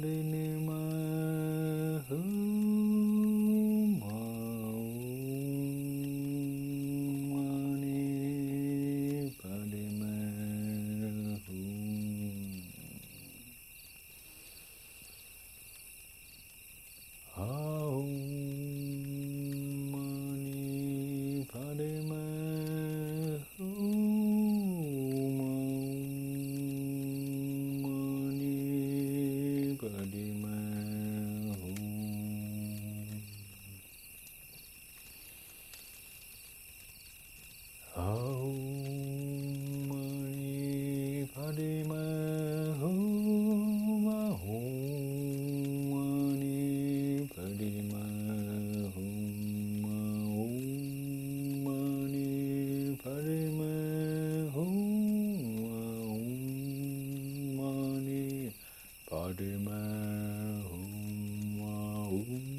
கடலில் Hum, hum, hum.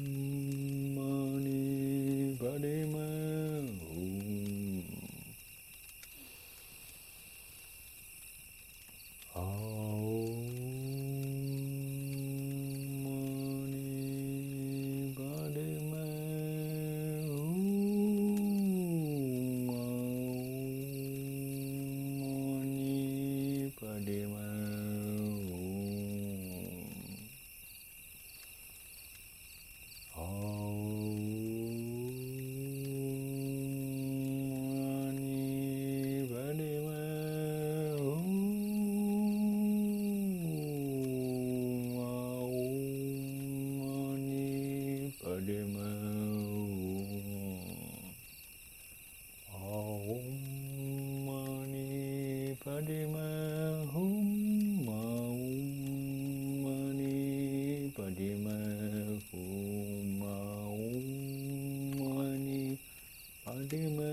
Doom.